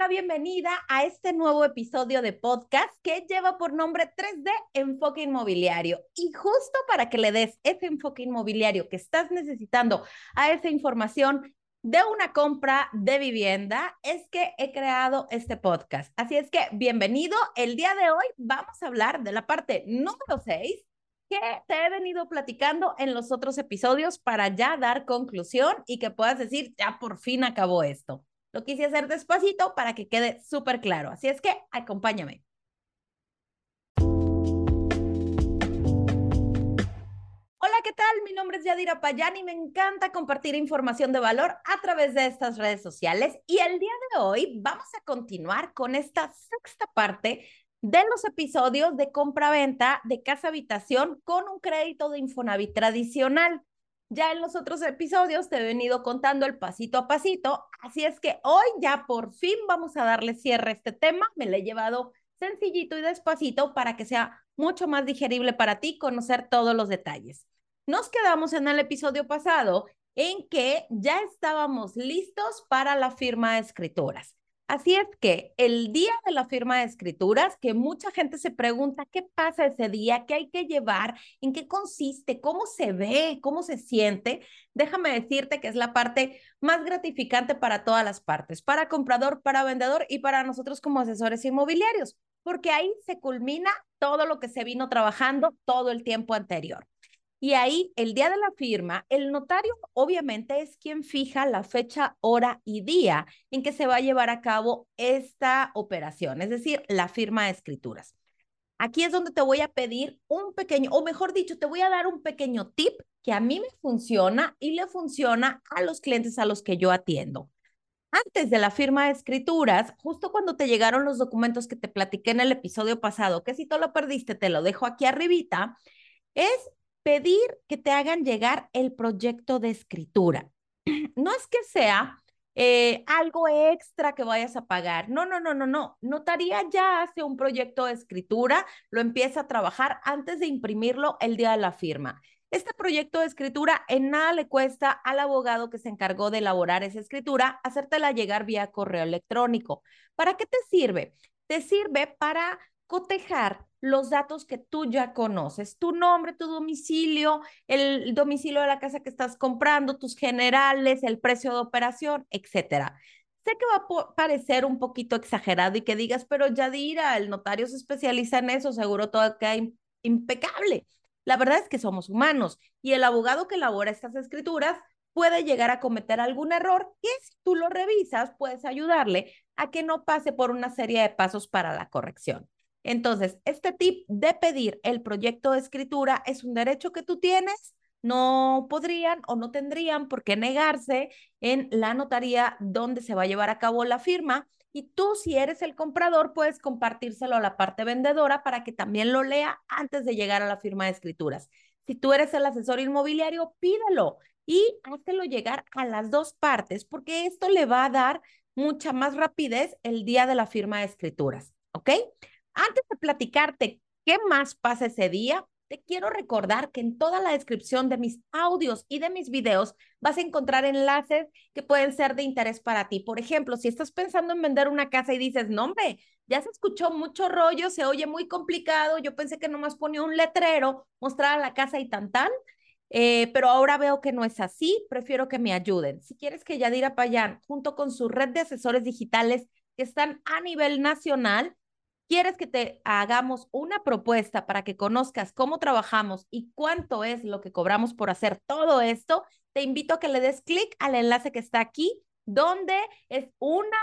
la bienvenida a este nuevo episodio de podcast que lleva por nombre 3D Enfoque Inmobiliario. Y justo para que le des ese enfoque inmobiliario que estás necesitando a esa información de una compra de vivienda, es que he creado este podcast. Así es que bienvenido. El día de hoy vamos a hablar de la parte número 6 que te he venido platicando en los otros episodios para ya dar conclusión y que puedas decir, ya por fin acabó esto. Lo quise hacer despacito para que quede súper claro. Así es que acompáñame. Hola, ¿qué tal? Mi nombre es Yadira Payán y me encanta compartir información de valor a través de estas redes sociales. Y el día de hoy vamos a continuar con esta sexta parte de los episodios de compra-venta de casa habitación con un crédito de Infonavit tradicional. Ya en los otros episodios te he venido contando el pasito a pasito, así es que hoy ya por fin vamos a darle cierre a este tema. Me lo he llevado sencillito y despacito para que sea mucho más digerible para ti conocer todos los detalles. Nos quedamos en el episodio pasado en que ya estábamos listos para la firma de escrituras. Así es que el día de la firma de escrituras, que mucha gente se pregunta qué pasa ese día, qué hay que llevar, en qué consiste, cómo se ve, cómo se siente, déjame decirte que es la parte más gratificante para todas las partes, para comprador, para vendedor y para nosotros como asesores inmobiliarios, porque ahí se culmina todo lo que se vino trabajando todo el tiempo anterior. Y ahí, el día de la firma, el notario obviamente es quien fija la fecha, hora y día en que se va a llevar a cabo esta operación, es decir, la firma de escrituras. Aquí es donde te voy a pedir un pequeño, o mejor dicho, te voy a dar un pequeño tip que a mí me funciona y le funciona a los clientes a los que yo atiendo. Antes de la firma de escrituras, justo cuando te llegaron los documentos que te platiqué en el episodio pasado, que si tú lo perdiste, te lo dejo aquí arribita, es pedir que te hagan llegar el proyecto de escritura. No es que sea eh, algo extra que vayas a pagar. No, no, no, no, no. Notaría ya hace un proyecto de escritura, lo empieza a trabajar antes de imprimirlo el día de la firma. Este proyecto de escritura en nada le cuesta al abogado que se encargó de elaborar esa escritura hacértela llegar vía correo electrónico. ¿Para qué te sirve? Te sirve para cotejar los datos que tú ya conoces, tu nombre, tu domicilio, el domicilio de la casa que estás comprando, tus generales, el precio de operación, etcétera. Sé que va a parecer un poquito exagerado y que digas, pero Yadira, el notario se especializa en eso, seguro todo queda impecable. La verdad es que somos humanos y el abogado que elabora estas escrituras puede llegar a cometer algún error que si tú lo revisas puedes ayudarle a que no pase por una serie de pasos para la corrección. Entonces, este tip de pedir el proyecto de escritura es un derecho que tú tienes, no podrían o no tendrían por qué negarse en la notaría donde se va a llevar a cabo la firma. Y tú, si eres el comprador, puedes compartírselo a la parte vendedora para que también lo lea antes de llegar a la firma de escrituras. Si tú eres el asesor inmobiliario, pídelo y háztelo llegar a las dos partes, porque esto le va a dar mucha más rapidez el día de la firma de escrituras. ¿Ok? Antes de platicarte qué más pasa ese día, te quiero recordar que en toda la descripción de mis audios y de mis videos vas a encontrar enlaces que pueden ser de interés para ti. Por ejemplo, si estás pensando en vender una casa y dices, no, hombre, ya se escuchó mucho rollo, se oye muy complicado, yo pensé que nomás ponía un letrero, mostrar la casa y tan tan, eh, pero ahora veo que no es así, prefiero que me ayuden. Si quieres que Yadira Payán, junto con su red de asesores digitales que están a nivel nacional, quieres que te hagamos una propuesta para que conozcas cómo trabajamos y cuánto es lo que cobramos por hacer todo esto, te invito a que le des clic al enlace que está aquí, donde es una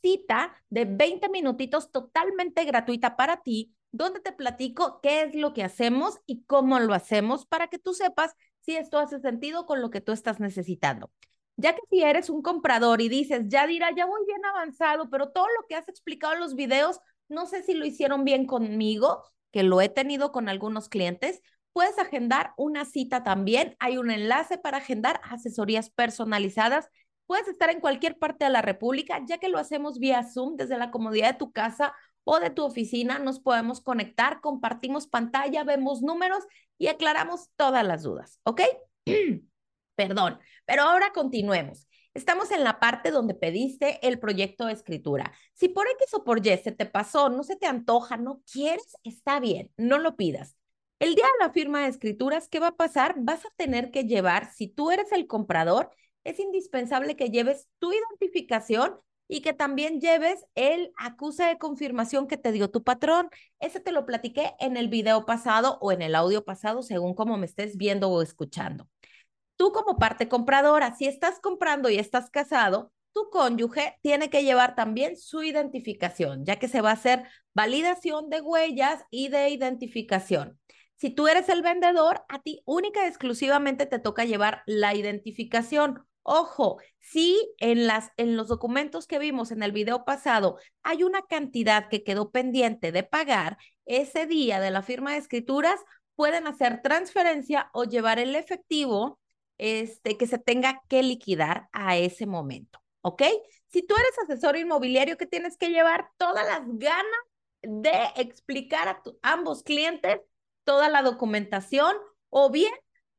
cita de 20 minutitos totalmente gratuita para ti, donde te platico qué es lo que hacemos y cómo lo hacemos para que tú sepas si esto hace sentido con lo que tú estás necesitando. Ya que si eres un comprador y dices, ya dirá, ya voy bien avanzado, pero todo lo que has explicado en los videos no sé si lo hicieron bien conmigo, que lo he tenido con algunos clientes. Puedes agendar una cita también. Hay un enlace para agendar asesorías personalizadas. Puedes estar en cualquier parte de la República, ya que lo hacemos vía Zoom desde la comodidad de tu casa o de tu oficina. Nos podemos conectar, compartimos pantalla, vemos números y aclaramos todas las dudas, ¿ok? Perdón, pero ahora continuemos. Estamos en la parte donde pediste el proyecto de escritura. Si por X o por Y se te pasó, no se te antoja, no quieres, está bien, no lo pidas. El día de la firma de escrituras, ¿qué va a pasar? Vas a tener que llevar, si tú eres el comprador, es indispensable que lleves tu identificación y que también lleves el acuse de confirmación que te dio tu patrón. Ese te lo platiqué en el video pasado o en el audio pasado, según como me estés viendo o escuchando. Tú como parte compradora, si estás comprando y estás casado, tu cónyuge tiene que llevar también su identificación, ya que se va a hacer validación de huellas y de identificación. Si tú eres el vendedor, a ti única y exclusivamente te toca llevar la identificación. Ojo, si en, las, en los documentos que vimos en el video pasado hay una cantidad que quedó pendiente de pagar, ese día de la firma de escrituras pueden hacer transferencia o llevar el efectivo este, que se tenga que liquidar a ese momento, ¿ok? Si tú eres asesor inmobiliario, que tienes que llevar todas las ganas de explicar a ambos clientes toda la documentación o bien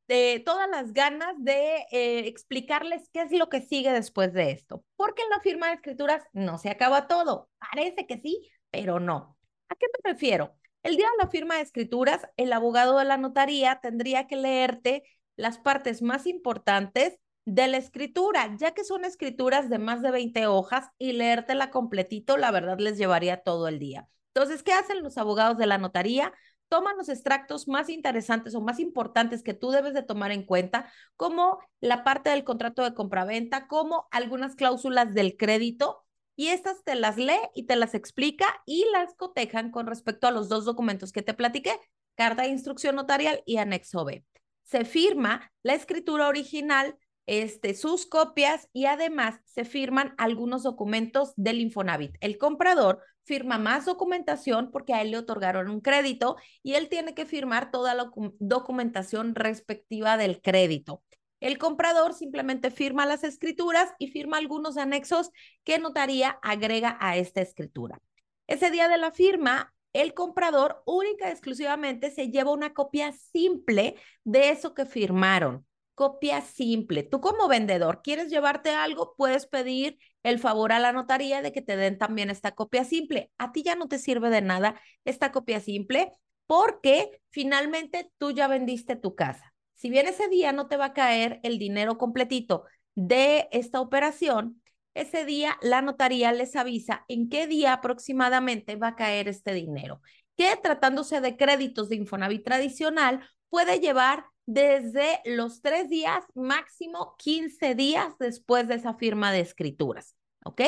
de todas las ganas de eh, explicarles qué es lo que sigue después de esto. Porque en la firma de escrituras no se acaba todo. Parece que sí, pero no. ¿A qué me refiero? El día de la firma de escrituras, el abogado de la notaría tendría que leerte las partes más importantes de la escritura, ya que son escrituras de más de 20 hojas y leértela completito, la verdad les llevaría todo el día. Entonces, ¿qué hacen los abogados de la notaría? toman los extractos más interesantes o más importantes que tú debes de tomar en cuenta, como la parte del contrato de compraventa, como algunas cláusulas del crédito, y estas te las lee y te las explica y las cotejan con respecto a los dos documentos que te platiqué, carta de instrucción notarial y anexo B. Se firma la escritura original, este, sus copias y además se firman algunos documentos del Infonavit. El comprador firma más documentación porque a él le otorgaron un crédito y él tiene que firmar toda la documentación respectiva del crédito. El comprador simplemente firma las escrituras y firma algunos anexos que notaría agrega a esta escritura. Ese día de la firma, el comprador única y exclusivamente se lleva una copia simple de eso que firmaron copia simple. Tú como vendedor, ¿quieres llevarte algo? Puedes pedir el favor a la notaría de que te den también esta copia simple. A ti ya no te sirve de nada esta copia simple porque finalmente tú ya vendiste tu casa. Si bien ese día no te va a caer el dinero completito de esta operación, ese día la notaría les avisa en qué día aproximadamente va a caer este dinero, que tratándose de créditos de Infonavit tradicional puede llevar desde los tres días, máximo 15 días después de esa firma de escrituras, ¿ok?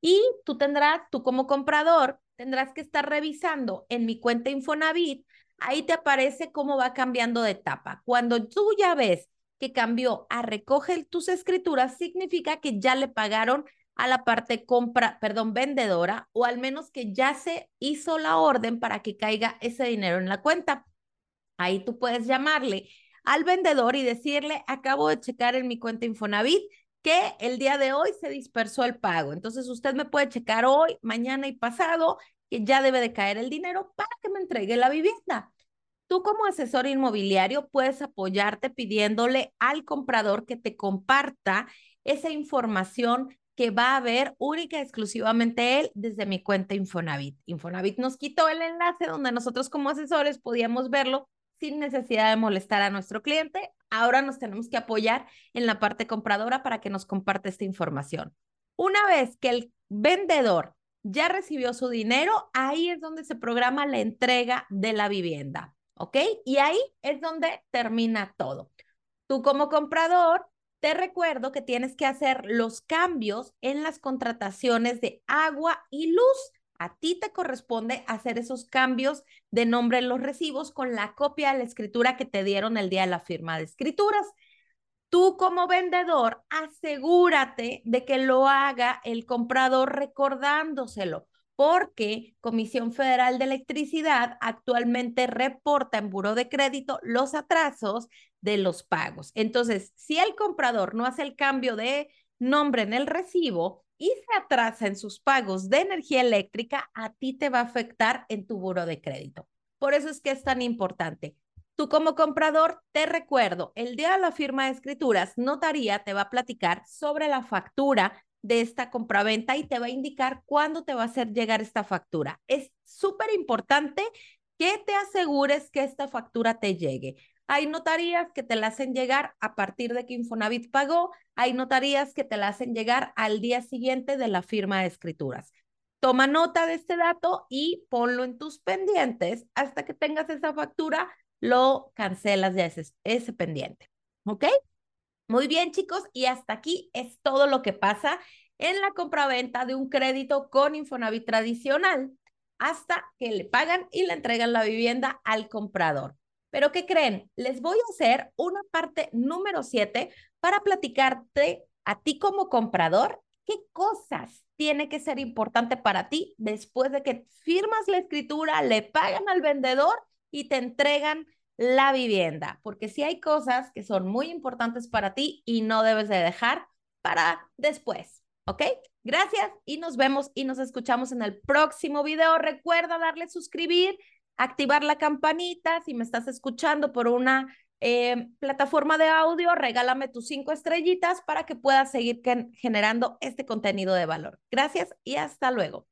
Y tú tendrás, tú como comprador, tendrás que estar revisando en mi cuenta Infonavit, ahí te aparece cómo va cambiando de etapa. Cuando tú ya ves que cambió a recoge tus escrituras, significa que ya le pagaron a la parte compra, perdón, vendedora, o al menos que ya se hizo la orden para que caiga ese dinero en la cuenta. Ahí tú puedes llamarle al vendedor y decirle, acabo de checar en mi cuenta Infonavit que el día de hoy se dispersó el pago. Entonces usted me puede checar hoy, mañana y pasado que ya debe de caer el dinero para que me entregue la vivienda. Tú como asesor inmobiliario puedes apoyarte pidiéndole al comprador que te comparta esa información que va a ver única y exclusivamente él desde mi cuenta Infonavit. Infonavit nos quitó el enlace donde nosotros como asesores podíamos verlo sin necesidad de molestar a nuestro cliente. Ahora nos tenemos que apoyar en la parte compradora para que nos comparte esta información. Una vez que el vendedor ya recibió su dinero, ahí es donde se programa la entrega de la vivienda, ¿ok? Y ahí es donde termina todo. Tú como comprador, te recuerdo que tienes que hacer los cambios en las contrataciones de agua y luz a ti te corresponde hacer esos cambios de nombre en los recibos con la copia de la escritura que te dieron el día de la firma de escrituras. Tú como vendedor, asegúrate de que lo haga el comprador recordándoselo, porque Comisión Federal de Electricidad actualmente reporta en buro de crédito los atrasos de los pagos. Entonces, si el comprador no hace el cambio de nombre en el recibo, y se atrasa en sus pagos de energía eléctrica, a ti te va a afectar en tu buro de crédito. Por eso es que es tan importante. Tú como comprador, te recuerdo, el día de la firma de escrituras, notaría te va a platicar sobre la factura de esta compraventa y te va a indicar cuándo te va a hacer llegar esta factura. Es súper importante que te asegures que esta factura te llegue. Hay notarías que te la hacen llegar a partir de que Infonavit pagó, hay notarías que te la hacen llegar al día siguiente de la firma de escrituras. Toma nota de este dato y ponlo en tus pendientes hasta que tengas esa factura lo cancelas de ese, ese pendiente. ¿Ok? Muy bien, chicos, y hasta aquí es todo lo que pasa en la compraventa de un crédito con Infonavit tradicional, hasta que le pagan y le entregan la vivienda al comprador. Pero ¿qué creen? Les voy a hacer una parte número 7 para platicarte a ti como comprador qué cosas tiene que ser importante para ti después de que firmas la escritura, le pagan al vendedor y te entregan la vivienda, porque si hay cosas que son muy importantes para ti y no debes de dejar para después, ¿ok? Gracias y nos vemos y nos escuchamos en el próximo video. Recuerda darle suscribir, activar la campanita. Si me estás escuchando por una eh, plataforma de audio, regálame tus cinco estrellitas para que puedas seguir generando este contenido de valor. Gracias y hasta luego.